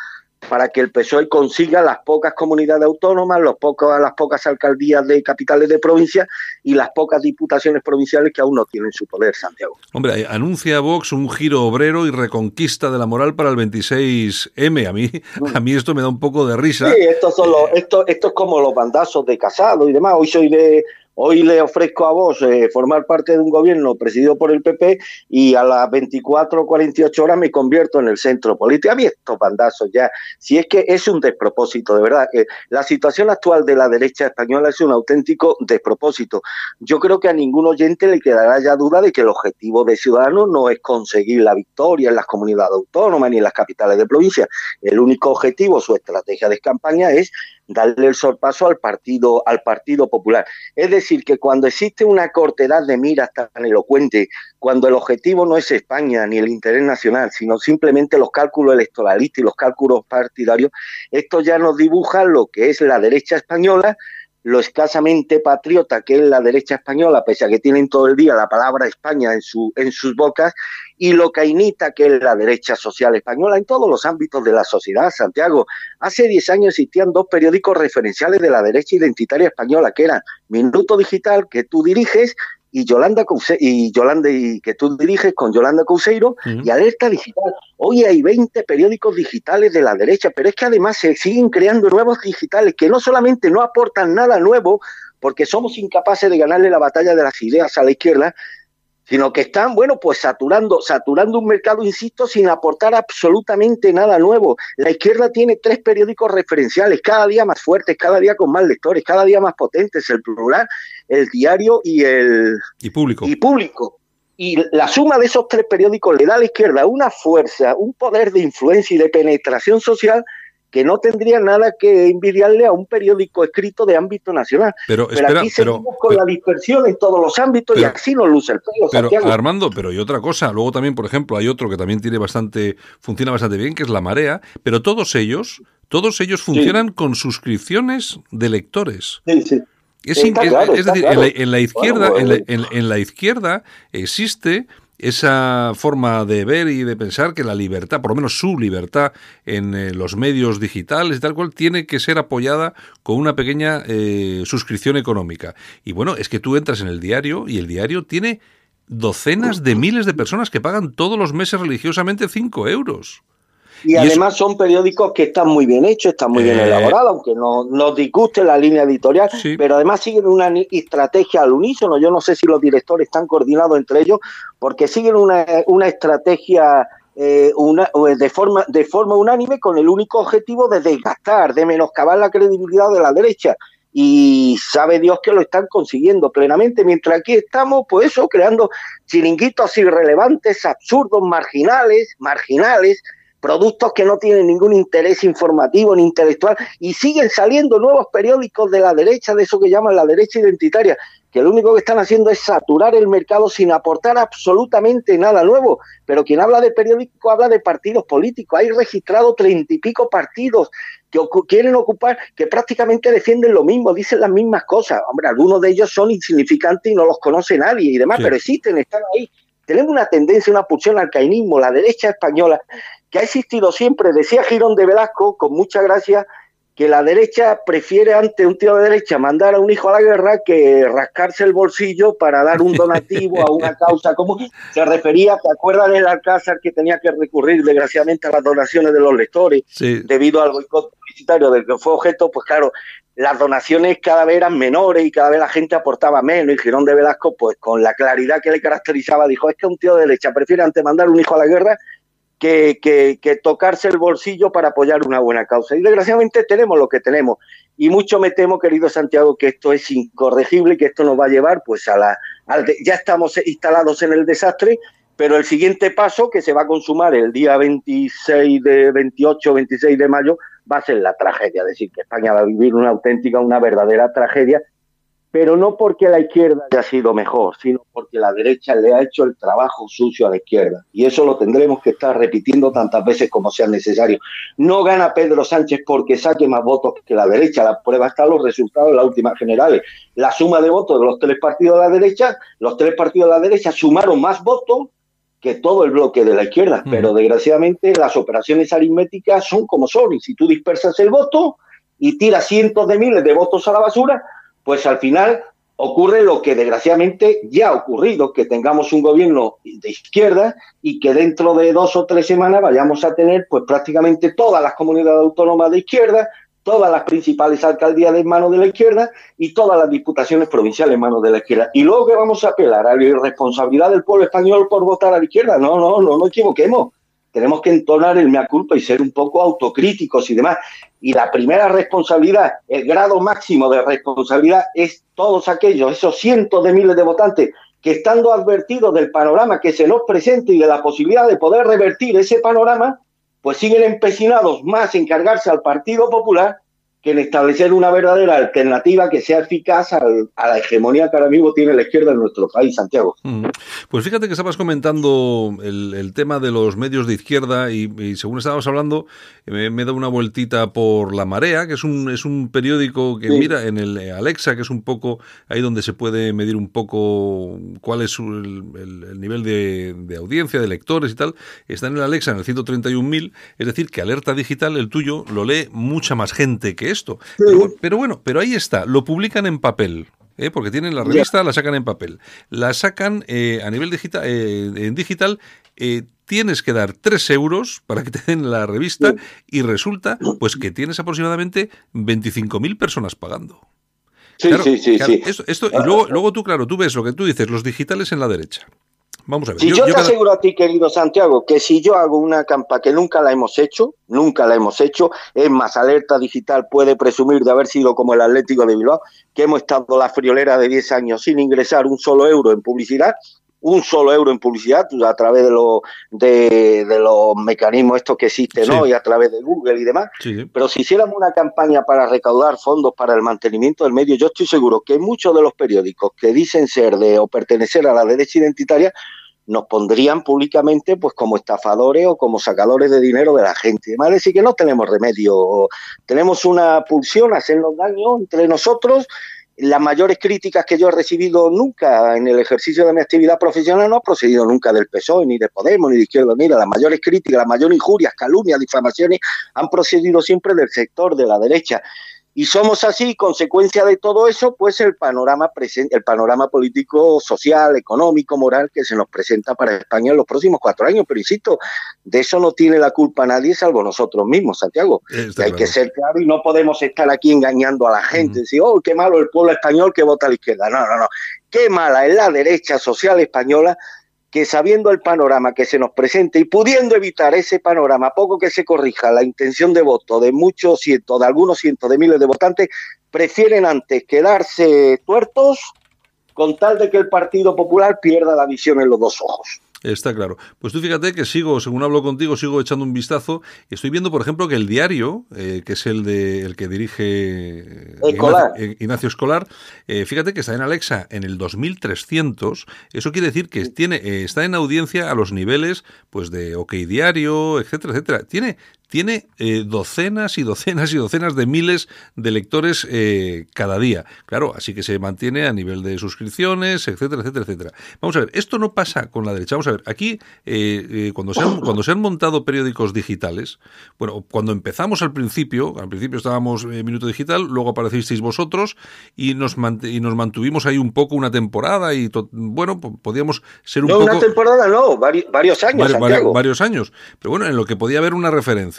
para que el PSOE consiga las pocas comunidades autónomas, los pocos, las pocas alcaldías de capitales de provincia y las pocas diputaciones provinciales que aún no tienen su poder, Santiago. Hombre, anuncia Vox un giro obrero y reconquista de la moral para el 26M. A mí, a mí esto me da un poco de risa. Sí, esto, son esto, esto es como los bandazos de Casado y demás. Hoy soy de Hoy le ofrezco a vos eh, formar parte de un gobierno presidido por el PP y a las 24 o 48 horas me convierto en el centro político. A mí estos bandazos ya, si es que es un despropósito, de verdad. Eh, la situación actual de la derecha española es un auténtico despropósito. Yo creo que a ningún oyente le quedará ya duda de que el objetivo de Ciudadanos no es conseguir la victoria en las comunidades autónomas ni en las capitales de provincia. El único objetivo, su estrategia de campaña es darle el sorpaso al partido, al partido popular. Es decir, que cuando existe una cortedad de miras tan elocuente, cuando el objetivo no es España ni el interés nacional, sino simplemente los cálculos electoralistas y los cálculos partidarios, esto ya nos dibuja lo que es la derecha española, lo escasamente patriota que es la derecha española, pese a que tienen todo el día la palabra España en, su, en sus bocas, y lo cainita que es la derecha social española en todos los ámbitos de la sociedad, Santiago. Hace 10 años existían dos periódicos referenciales de la derecha identitaria española, que eran Minuto Digital, que tú diriges, y Yolanda y Yolanda y que tú diriges con Yolanda Couseiro y Alerta Digital. Hoy hay 20 periódicos digitales de la derecha, pero es que además se siguen creando nuevos digitales que no solamente no aportan nada nuevo, porque somos incapaces de ganarle la batalla de las ideas a la izquierda, sino que están, bueno, pues saturando, saturando un mercado, insisto, sin aportar absolutamente nada nuevo. La izquierda tiene tres periódicos referenciales, cada día más fuertes, cada día con más lectores, cada día más potentes, el plural, el diario y el y público. Y público. Y la suma de esos tres periódicos le da a la izquierda una fuerza, un poder de influencia y de penetración social que no tendría nada que envidiarle a un periódico escrito de ámbito nacional. Pero, espera, aquí seguimos con la dispersión en todos los ámbitos y así no luce el pelo. Pero Armando, pero hay otra cosa. Luego también, por ejemplo, hay otro que también tiene bastante, funciona bastante bien, que es la marea, pero todos ellos, todos ellos funcionan con suscripciones de lectores. Sí, sí. Es, decir, en la, izquierda, en la izquierda existe esa forma de ver y de pensar que la libertad, por lo menos su libertad en eh, los medios digitales y tal cual, tiene que ser apoyada con una pequeña eh, suscripción económica. Y bueno, es que tú entras en el diario y el diario tiene docenas de miles de personas que pagan todos los meses religiosamente 5 euros. Y, además son periódicos que están muy bien hechos, están muy bien eh, elaborados, aunque no nos disguste la línea editorial, pero además siguen una estrategia al unísono. Yo no sé si los directores están coordinados entre ellos, porque siguen una, una estrategia eh, una, de, forma, de forma unánime con el único objetivo de desgastar, de menoscabar la credibilidad de la derecha. Y sabe Dios que lo están consiguiendo plenamente, mientras aquí estamos, pues eso, creando chiringuitos irrelevantes, absurdos, marginales, marginales, productos que no tienen ningún interés informativo ni intelectual y siguen saliendo nuevos periódicos de la derecha, de eso que llaman la derecha identitaria, que lo único que están haciendo es saturar el mercado sin aportar absolutamente nada nuevo. Pero quien habla de periódico habla de partidos políticos. Hay registrado treinta y pico partidos que quieren ocupar, que prácticamente defienden lo mismo, dicen las mismas cosas. Hombre, algunos de ellos son insignificantes y no los conoce nadie y demás, pero existen, están ahí. Tenemos una tendencia, una pulsión al cainismo, la derecha española, que ha existido siempre. Decía Girón de Velasco, con mucha gracia, que la derecha prefiere ante un tío de derecha mandar a un hijo a la guerra que rascarse el bolsillo para dar un donativo a una causa común. Se refería, ¿te acuerdas del Alcázar que tenía que recurrir desgraciadamente a las donaciones de los lectores debido al boicot publicitario del que fue objeto? Pues claro, las donaciones cada vez eran menores y cada vez la gente aportaba menos y Girón de Velasco, pues con la claridad que le caracterizaba, dijo, es que un tío de derecha prefiere ante mandar un hijo a la guerra que, que, tocarse el bolsillo para apoyar una buena causa. Y desgraciadamente tenemos lo que tenemos. Y mucho me temo, querido Santiago, que esto es incorregible y que esto nos va a llevar pues a la... ya estamos instalados en el desastre, pero el siguiente paso, que se va a consumar el día 26 de 28, 26 de mayo, va a ser la tragedia. Es decir, que España va a vivir una auténtica, una verdadera tragedia pero no porque la izquierda haya sido mejor, sino porque la derecha le ha hecho el trabajo sucio a la izquierda. Y eso lo tendremos que estar repitiendo tantas veces como sea necesario. No gana Pedro Sánchez porque saque más votos que la derecha. La prueba está los resultados de las últimas generales. La suma de votos de los tres partidos de la derecha, los tres partidos de la derecha sumaron más votos que todo el bloque de la izquierda. Mm. Pero desgraciadamente las operaciones aritméticas son como son. Y si tú dispersas el voto y tiras cientos de miles de votos a la basura, pues al final ocurre lo que desgraciadamente ya ha ocurrido, que tengamos un gobierno de izquierda y que dentro de dos o tres semanas vayamos a tener pues prácticamente todas las comunidades autónomas de izquierda, todas las principales alcaldías de manos de la izquierda y todas las diputaciones provinciales en manos de la izquierda. Y luego que vamos a apelar a la irresponsabilidad del pueblo español por votar a la izquierda. No, no, no nos equivoquemos tenemos que entonar el mea culpa y ser un poco autocríticos y demás. Y la primera responsabilidad, el grado máximo de responsabilidad es todos aquellos, esos cientos de miles de votantes que estando advertidos del panorama que se nos presenta y de la posibilidad de poder revertir ese panorama, pues siguen empecinados más en cargarse al Partido Popular que en establecer una verdadera alternativa que sea eficaz a la hegemonía que ahora mismo tiene la izquierda en nuestro país, Santiago. Mm. Pues fíjate que estabas comentando el, tema de los medios de izquierda y, según estábamos hablando, me, he dado una vueltita por La Marea, que es un, es un periódico que mira en el Alexa, que es un poco ahí donde se puede medir un poco cuál es el, nivel de, audiencia, de lectores y tal. Está en el Alexa en el 131.000, es decir, que Alerta Digital, el tuyo, lo lee mucha más gente que esto. Pero, bueno, pero ahí está, lo publican en papel. ¿eh? porque tienen la revista, la sacan en papel. La sacan eh, a nivel digital, eh, en digital, tienes que dar 3 euros para que te den la revista y resulta pues que tienes aproximadamente 25.000 personas pagando. Sí, Claro, sí, sí, claro, sí. Esto, esto- y luego, luego tú, claro, tú ves lo que tú dices, los digitales en la derecha. Vamos a ver. Si yo, te aseguro a ti, querido Santiago, que si yo hago una campaña que nunca la hemos hecho, nunca la hemos hecho, es más, Alerta Digital puede presumir de haber sido como el Atlético de Bilbao, que hemos estado la friolera de 10 años sin ingresar un solo euro en publicidad, un solo euro en publicidad a través de, los de, de los mecanismos estos que existen, ¿no? Sí. Y a través de Google y demás. Sí, sí. Pero si hiciéramos una campaña para recaudar fondos para el mantenimiento del medio, yo estoy seguro que muchos de los periódicos que dicen ser de o pertenecer a la derecha identitaria nos pondrían públicamente pues como estafadores o como sacadores de dinero de la gente. Además, decir que no tenemos remedio, tenemos una pulsión a hacernos daño entre nosotros. Las mayores críticas que yo he recibido nunca en el ejercicio de mi actividad profesional no ha procedido nunca del PSOE, ni de Podemos, ni de Izquierda Unida. Las mayores críticas, las mayores injurias, calumnias, difamaciones han procedido siempre del sector de la derecha. Y somos así, consecuencia de todo eso, pues el panorama el panorama político, social, económico, moral que se nos presenta para España en los próximos cuatro años. Pero insisto, de eso no tiene la culpa nadie salvo nosotros mismos, Santiago. Que hay claro. que ser claro y no podemos estar aquí engañando a la gente. Decir, oh, qué malo el pueblo español que vota a la izquierda. No, no, no. Qué mala es la derecha social española que sabiendo el panorama que se nos presenta y pudiendo evitar ese panorama, poco que se corrija la intención de voto de muchos cientos, de algunos cientos de miles de votantes, prefieren antes quedarse tuertos con tal de que el Partido Popular pierda la visión en los dos ojos. Está claro. Pues tú fíjate que sigo, según hablo contigo, sigo echando un vistazo estoy viendo, por ejemplo, que el diario, eh, que es el de el que dirige eh, Escolar. Ignacio, Ignacio Escolar, eh, fíjate que está en Alexa en el 2300. Eso quiere decir que tiene eh, está en audiencia a los niveles pues de OK Diario, etcétera, etcétera. Tiene tiene eh, docenas y docenas y docenas de miles de lectores eh, cada día. Claro, así que se mantiene a nivel de suscripciones, etcétera, etcétera, etcétera. Vamos a ver, esto no pasa con la derecha. Vamos a ver, aquí eh, eh, cuando, se han, cuando se han montado periódicos digitales, bueno, cuando empezamos al principio, al principio estábamos eh, Minuto Digital, luego aparecisteis vosotros y nos, mant- y nos mantuvimos ahí un poco una temporada y bueno, po- podíamos ser un No, poco... una temporada no, vari- varios años, varios años. Pero bueno, en lo que podía haber una referencia.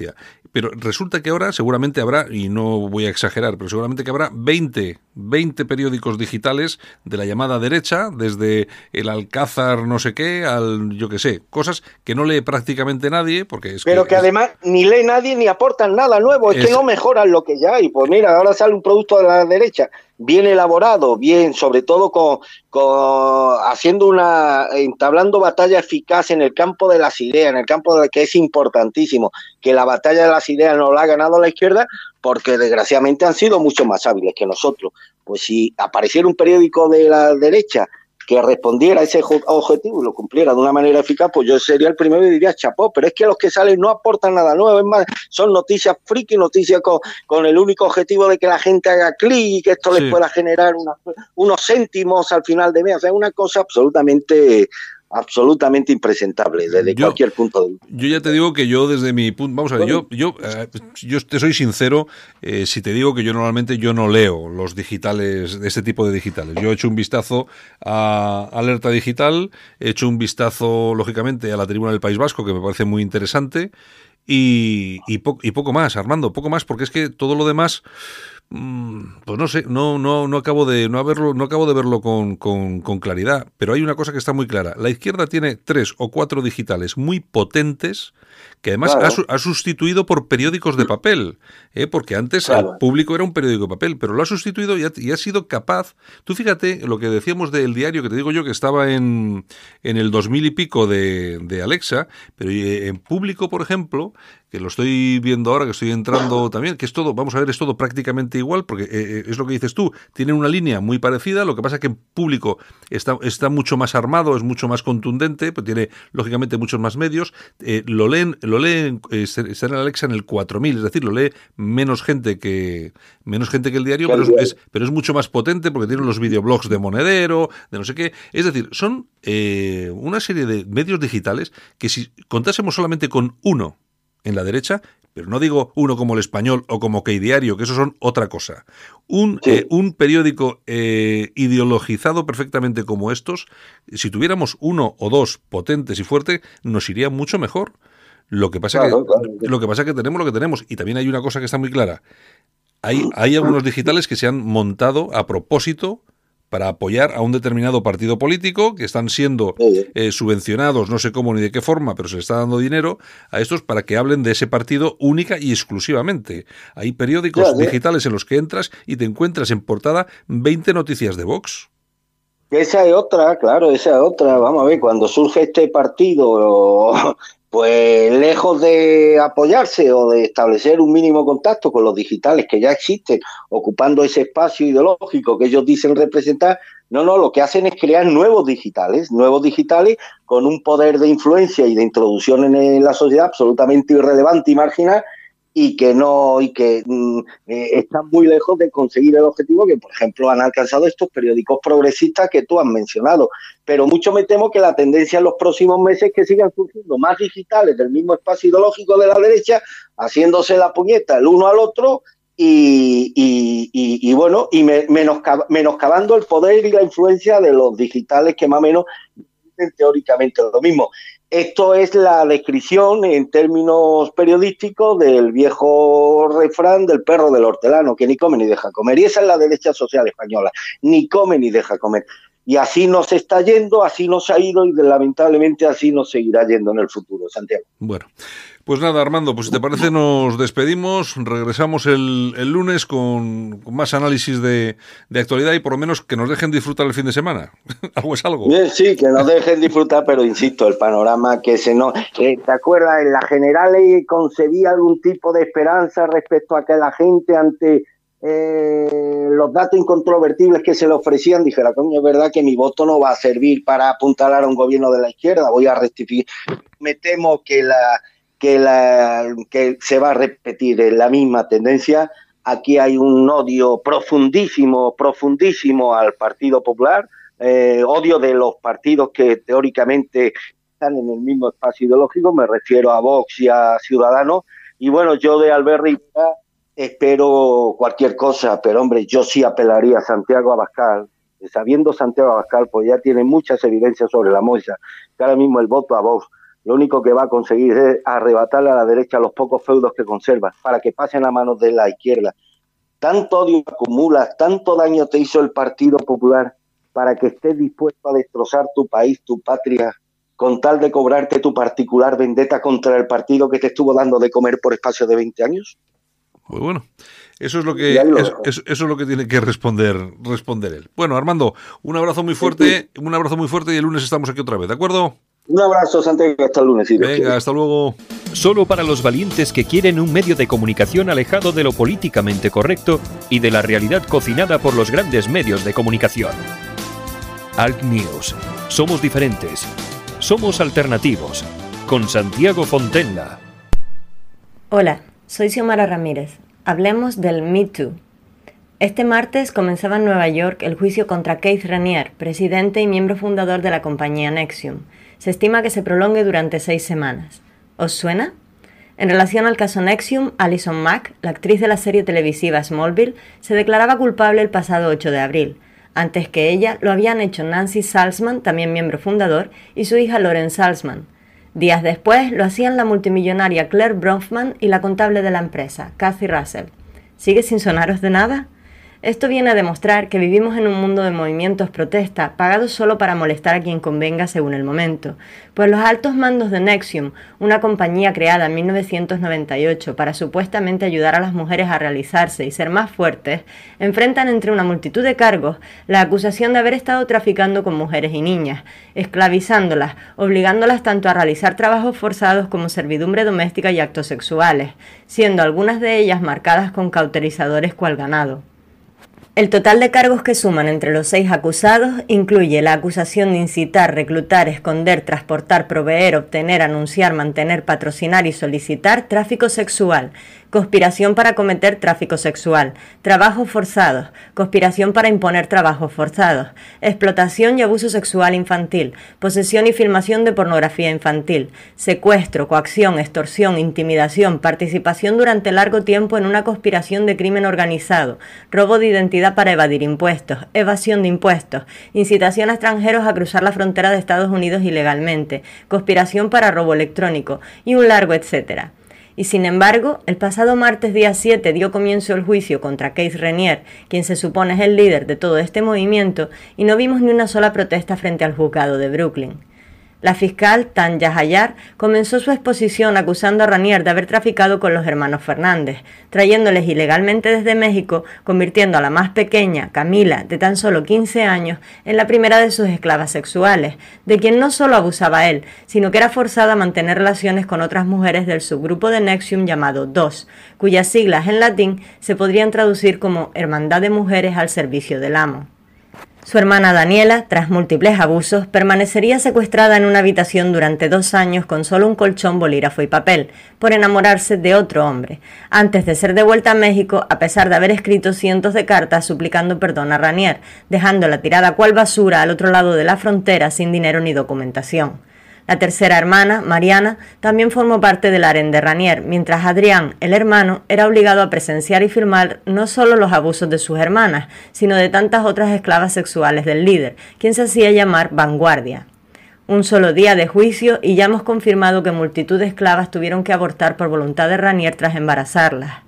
Pero resulta que ahora seguramente habrá, y no voy a exagerar, pero seguramente que habrá 20, 20 periódicos digitales de la llamada derecha, desde el Alcázar no sé qué, al yo qué sé, cosas que no lee prácticamente nadie, porque es Pero que es- además ni lee nadie ni aportan nada nuevo, es, Es- que no mejoran lo que ya hay. Pues mira, ahora sale un producto de la derecha, bien elaborado, bien, sobre todo con, con haciendo una, entablando batalla eficaz en el campo de las ideas, en el campo de que es importantísimo, que la batalla de las ideas no la ha ganado la izquierda, porque desgraciadamente han sido mucho más hábiles que nosotros. Pues si apareciera un periódico de la derecha que respondiera a ese objetivo y lo cumpliera de una manera eficaz, pues yo sería el primero y diría chapó, pero es que los que salen no aportan nada nuevo, es más, son noticias friki, noticias con, con el único objetivo de que la gente haga clic y que esto Sí. les pueda generar una- unos céntimos al final de mes, o sea, una cosa absolutamente absolutamente impresentable desde Yo- cualquier punto de vista. Yo ya te digo que yo desde mi punto, vamos a ver, yo, yo, eh, yo te soy sincero eh, si te digo que yo normalmente yo no leo los digitales, de este tipo de digitales. Yo he hecho un vistazo a Alerta Digital, he hecho un vistazo, lógicamente, a la Tribuna del País Vasco, que me parece muy interesante, y, y, po- y poco más, Armando, poco más, porque es que todo lo demás... Mm, Pues no sé, no, no, no acabo de no haberlo, no acabo de verlo con, con, con claridad, pero hay una cosa que está muy clara. La izquierda tiene tres o cuatro digitales muy potentes que además Claro. ha, ha sustituido por periódicos de papel, ¿eh? porque antes Claro. el público era un periódico de papel, pero lo ha sustituido y ha, y ha sido capaz. Tú fíjate lo que decíamos del diario que te digo yo que estaba en, en el 2000 y pico de, de Alexa, pero eh, en público, por ejemplo, que lo estoy viendo ahora, que estoy entrando también, que es todo, vamos a ver, es todo prácticamente igual, porque eh, eh, es lo que dices tú, tienen una línea muy parecida, lo que pasa que en público está, está mucho más armado, es mucho más contundente, pues tiene lógicamente muchos más medios, eh, lo leen, lo leen, eh, está en Alexa en el 4000, es decir, lo lee menos gente que menos gente que el diario, pero es, es- pero es mucho más potente porque tienen los videoblogs de Monedero, de no sé qué, es decir, son una serie de medios digitales que si contásemos solamente con uno, en la derecha, pero no digo uno como el español o como que diario, que eso son otra cosa. Un, Sí. eh, un periódico eh, ideologizado perfectamente como estos, si tuviéramos uno o dos potentes y fuertes, nos iría mucho mejor. Lo que pasa Claro, que claro. lo que pasa que tenemos lo que tenemos y también hay una cosa que está muy clara. Hay, hay algunos digitales que se han montado a propósito para apoyar a un determinado partido político que están siendo eh, subvencionados, no sé cómo ni de qué forma, pero se le está dando dinero a estos para que hablen de ese partido única y exclusivamente. Hay periódicos Claro, digitales en los que entras y te encuentras en portada 20 noticias de Vox. Esa es otra, claro, esa es otra. Vamos a ver, cuando surge este partido, pues lejos de apoyarse o de establecer un mínimo contacto con los digitales que ya existen, ocupando ese espacio ideológico que ellos dicen representar, no, no, lo que hacen es crear nuevos digitales, nuevos digitales con un poder de influencia y de introducción en la sociedad absolutamente irrelevante y marginal y que no y que mm, eh, están muy lejos de conseguir el objetivo que por ejemplo han alcanzado estos periódicos progresistas que tú has mencionado. Pero mucho me temo que la tendencia en los próximos meses es que sigan surgiendo más digitales del mismo espacio ideológico de la derecha haciéndose la puñeta el uno al otro y, y, bueno y me, menoscab menoscabando el poder y la influencia de los digitales que más o menos teóricamente lo mismo esto es la descripción en términos periodísticos del viejo refrán del perro del hortelano, que ni come ni deja comer. Y esa es la derecha social española, ni come ni deja comer. Y así nos está yendo, así nos ha ido y lamentablemente así nos seguirá yendo en el futuro, Santiago. Bueno, pues nada, Armando, pues si te parece nos despedimos, regresamos el, el lunes con, con, más análisis de, de, actualidad y por lo menos que nos dejen disfrutar el fin de semana. algo es algo. Sí, que nos dejen disfrutar, pero insisto, el panorama que se nos... ¿Te acuerdas? En la general concebía algún tipo de esperanza respecto a que la gente ante eh, los datos incontrovertibles que se le ofrecían, dijera, coño, es verdad que mi voto no va a servir para apuntalar a un gobierno de la izquierda, voy a rectificar. Me temo que, la, que, la, que se va a repetir la misma tendencia. Aquí hay un odio profundísimo, profundísimo al Partido Popular, eh, odio de los partidos que teóricamente están en el mismo espacio ideológico, me refiero a Vox y a Ciudadanos. Y bueno, yo de Albert Rivera espero cualquier cosa, pero hombre, yo sí apelaría a Santiago Abascal, sabiendo Santiago Abascal, pues ya tiene muchas evidencias sobre la moza, que ahora mismo el voto a Vox lo único que va a conseguir es arrebatarle a la derecha los pocos feudos que conserva, para que pasen a manos de la izquierda. Tanto odio acumulas, tanto daño te hizo el Partido Popular para que estés dispuesto a destrozar tu país, tu patria, con tal de cobrarte tu particular vendetta contra el partido que te estuvo dando de comer por espacio de 20 años. Pues bueno, eso es lo que es, eso, eso, es lo que tiene que responder responder él. Bueno, Armando, un abrazo muy fuerte, un abrazo muy fuerte y el lunes estamos aquí otra vez, ¿de acuerdo? Un abrazo, Santiago, hasta el lunes. Si Venga, hasta luego. Solo para los valientes que quieren un medio de comunicación alejado de lo políticamente correcto y de la realidad cocinada por los grandes medios de comunicación. Alt News. Somos diferentes. Somos alternativos. Con Santiago Fontenla. Hola, soy Xiomara Ramírez. Hablemos del Me Too. Este martes comenzaba en Nueva York el juicio contra Keith Raniere, presidente y miembro fundador de la compañía Nexium. Se estima que se prolongue durante seis semanas. ¿Os suena? En relación al caso Nexium, Alison Mack, la actriz de la serie televisiva Smallville, se declaraba culpable el pasado 8 de abril. Antes que ella, lo habían hecho Nancy Salzman, también miembro fundador, y su hija Lauren Salzman. Días después lo hacían la multimillonaria Claire Bronfman y la contable de la empresa, Kathy Russell. ¿Sigue sin sonaros de nada? Esto viene a demostrar que vivimos en un mundo de movimientos protesta, pagados solo para molestar a quien convenga según el momento, pues los altos mandos de Nexium, una compañía creada en 1998 para supuestamente ayudar a las mujeres a realizarse y ser más fuertes, enfrentan entre una multitud de cargos la acusación de haber estado traficando con mujeres y niñas, esclavizándolas, obligándolas tanto a realizar trabajos forzados como servidumbre doméstica y actos sexuales, siendo algunas de ellas marcadas con cauterizadores cual ganado. El total de cargos que suman entre los seis acusados incluye la acusación de incitar, reclutar, esconder, transportar, proveer, obtener, anunciar, mantener, patrocinar y solicitar tráfico sexual, conspiración para cometer tráfico sexual, trabajos forzados, conspiración para imponer trabajos forzados, explotación y abuso sexual infantil, posesión y filmación de pornografía infantil, secuestro, coacción, extorsión, intimidación, participación durante largo tiempo en una conspiración de crimen organizado, robo de identidad para evadir impuestos, evasión de impuestos, incitación a extranjeros a cruzar la frontera de Estados Unidos ilegalmente, conspiración para robo electrónico y un largo etcétera. Y sin embargo, el pasado martes día 7 dio comienzo el juicio contra Keith Renier, quien se supone es el líder de todo este movimiento, y no vimos ni una sola protesta frente al juzgado de Brooklyn. La fiscal Tanya Hayar comenzó su exposición acusando a Ranier de haber traficado con los hermanos Fernández, trayéndoles ilegalmente desde México, convirtiendo a la más pequeña, Camila, de tan solo 15 años, en la primera de sus esclavas sexuales, de quien no solo abusaba él, sino que era forzada a mantener relaciones con otras mujeres del subgrupo de Nexium llamado DOS, cuyas siglas en latín se podrían traducir como Hermandad de Mujeres al Servicio del Amo. Su hermana Daniela, tras múltiples abusos, permanecería secuestrada en una habitación durante dos años con solo un colchón, bolígrafo y papel, por enamorarse de otro hombre, antes de ser devuelta a México a pesar de haber escrito cientos de cartas suplicando perdón a Ranier, dejándola tirada cual basura al otro lado de la frontera sin dinero ni documentación. La tercera hermana, Mariana, también formó parte del harén de Ranier, mientras Adrián, el hermano, era obligado a presenciar y filmar no solo los abusos de sus hermanas, sino de tantas otras esclavas sexuales del líder, quien se hacía llamar Vanguardia. Un solo día de juicio y ya hemos confirmado que multitud de esclavas tuvieron que abortar por voluntad de Ranier tras embarazarlas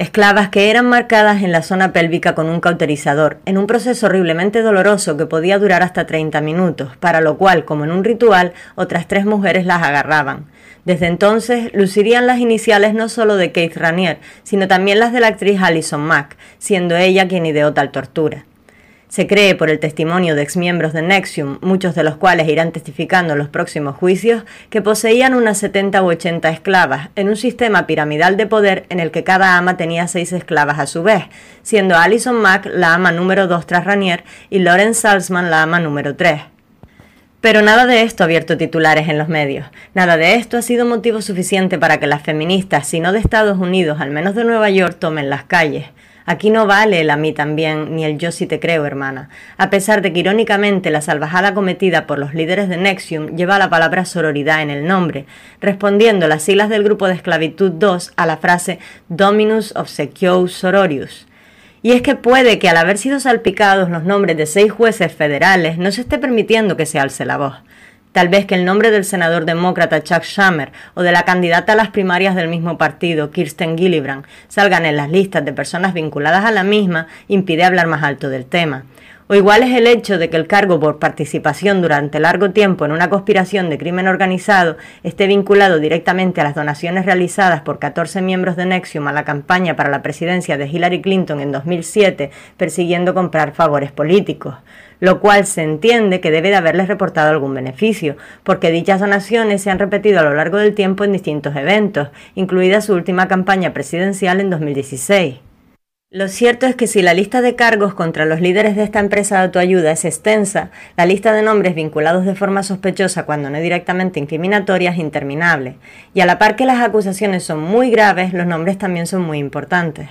esclavas que eran marcadas en la zona pélvica con un cauterizador, en un proceso horriblemente doloroso que podía durar hasta 30 minutos, para lo cual, como en un ritual, otras tres mujeres las agarraban. Desde entonces lucirían las iniciales no solo de Keith Ranier, sino también las de la actriz Alison Mack, siendo ella quien ideó tal tortura. Se cree, por el testimonio de exmiembros de Nexium, muchos de los cuales irán testificando en los próximos juicios, que poseían unas 70 u 80 esclavas, en un sistema piramidal de poder en el que cada ama tenía seis esclavas a su vez, siendo Alison Mack la ama número 2 tras Ranier y Lauren Salzman la ama número 3. Pero nada de esto ha abierto titulares en los medios. Nada de esto ha sido motivo suficiente para que las feministas, si no de Estados Unidos, al menos de Nueva York, tomen las calles. Aquí no vale el a mí también, ni el yo sí te creo, hermana, a pesar de que irónicamente la salvajada cometida por los líderes de Nexium lleva la palabra sororidad en el nombre, respondiendo las siglas del grupo de esclavitud 2 a la frase Dominus obsequious sororius. Y es que puede que al haber sido salpicados los nombres de seis jueces federales no se esté permitiendo que se alce la voz. Tal vez que el nombre del senador demócrata Chuck Schumer o de la candidata a las primarias del mismo partido, Kirsten Gillibrand, salgan en las listas de personas vinculadas a la misma impide hablar más alto del tema. O igual es el hecho de que el cargo por participación durante largo tiempo en una conspiración de crimen organizado esté vinculado directamente a las donaciones realizadas por 14 miembros de Nexium a la campaña para la presidencia de Hillary Clinton en 2007, persiguiendo comprar favores políticos lo cual se entiende que debe de haberles reportado algún beneficio, porque dichas donaciones se han repetido a lo largo del tiempo en distintos eventos, incluida su última campaña presidencial en 2016. Lo cierto es que si la lista de cargos contra los líderes de esta empresa de autoayuda es extensa, la lista de nombres vinculados de forma sospechosa cuando no directamente incriminatoria es interminable. Y a la par que las acusaciones son muy graves, los nombres también son muy importantes.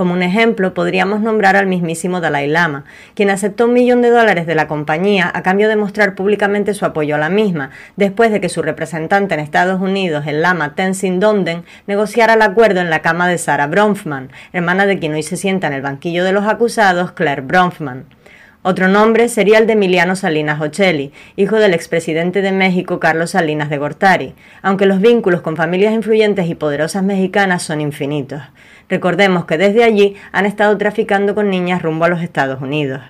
Como un ejemplo, podríamos nombrar al mismísimo Dalai Lama, quien aceptó un millón de dólares de la compañía a cambio de mostrar públicamente su apoyo a la misma, después de que su representante en Estados Unidos, el Lama Tenzin Donden, negociara el acuerdo en la cama de Sarah Bronfman, hermana de quien hoy se sienta en el banquillo de los acusados, Claire Bronfman. Otro nombre sería el de Emiliano Salinas Ocelli, hijo del expresidente de México Carlos Salinas de Gortari, aunque los vínculos con familias influyentes y poderosas mexicanas son infinitos. Recordemos que desde allí han estado traficando con niñas rumbo a los Estados Unidos.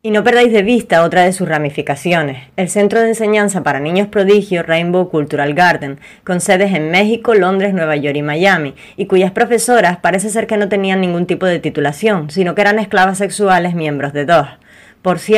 Y no perdáis de vista otra de sus ramificaciones, el Centro de Enseñanza para Niños Prodigio Rainbow Cultural Garden, con sedes en México, Londres, Nueva York y Miami, y cuyas profesoras parece ser que no tenían ningún tipo de titulación, sino que eran esclavas sexuales miembros de dos. Por cierto,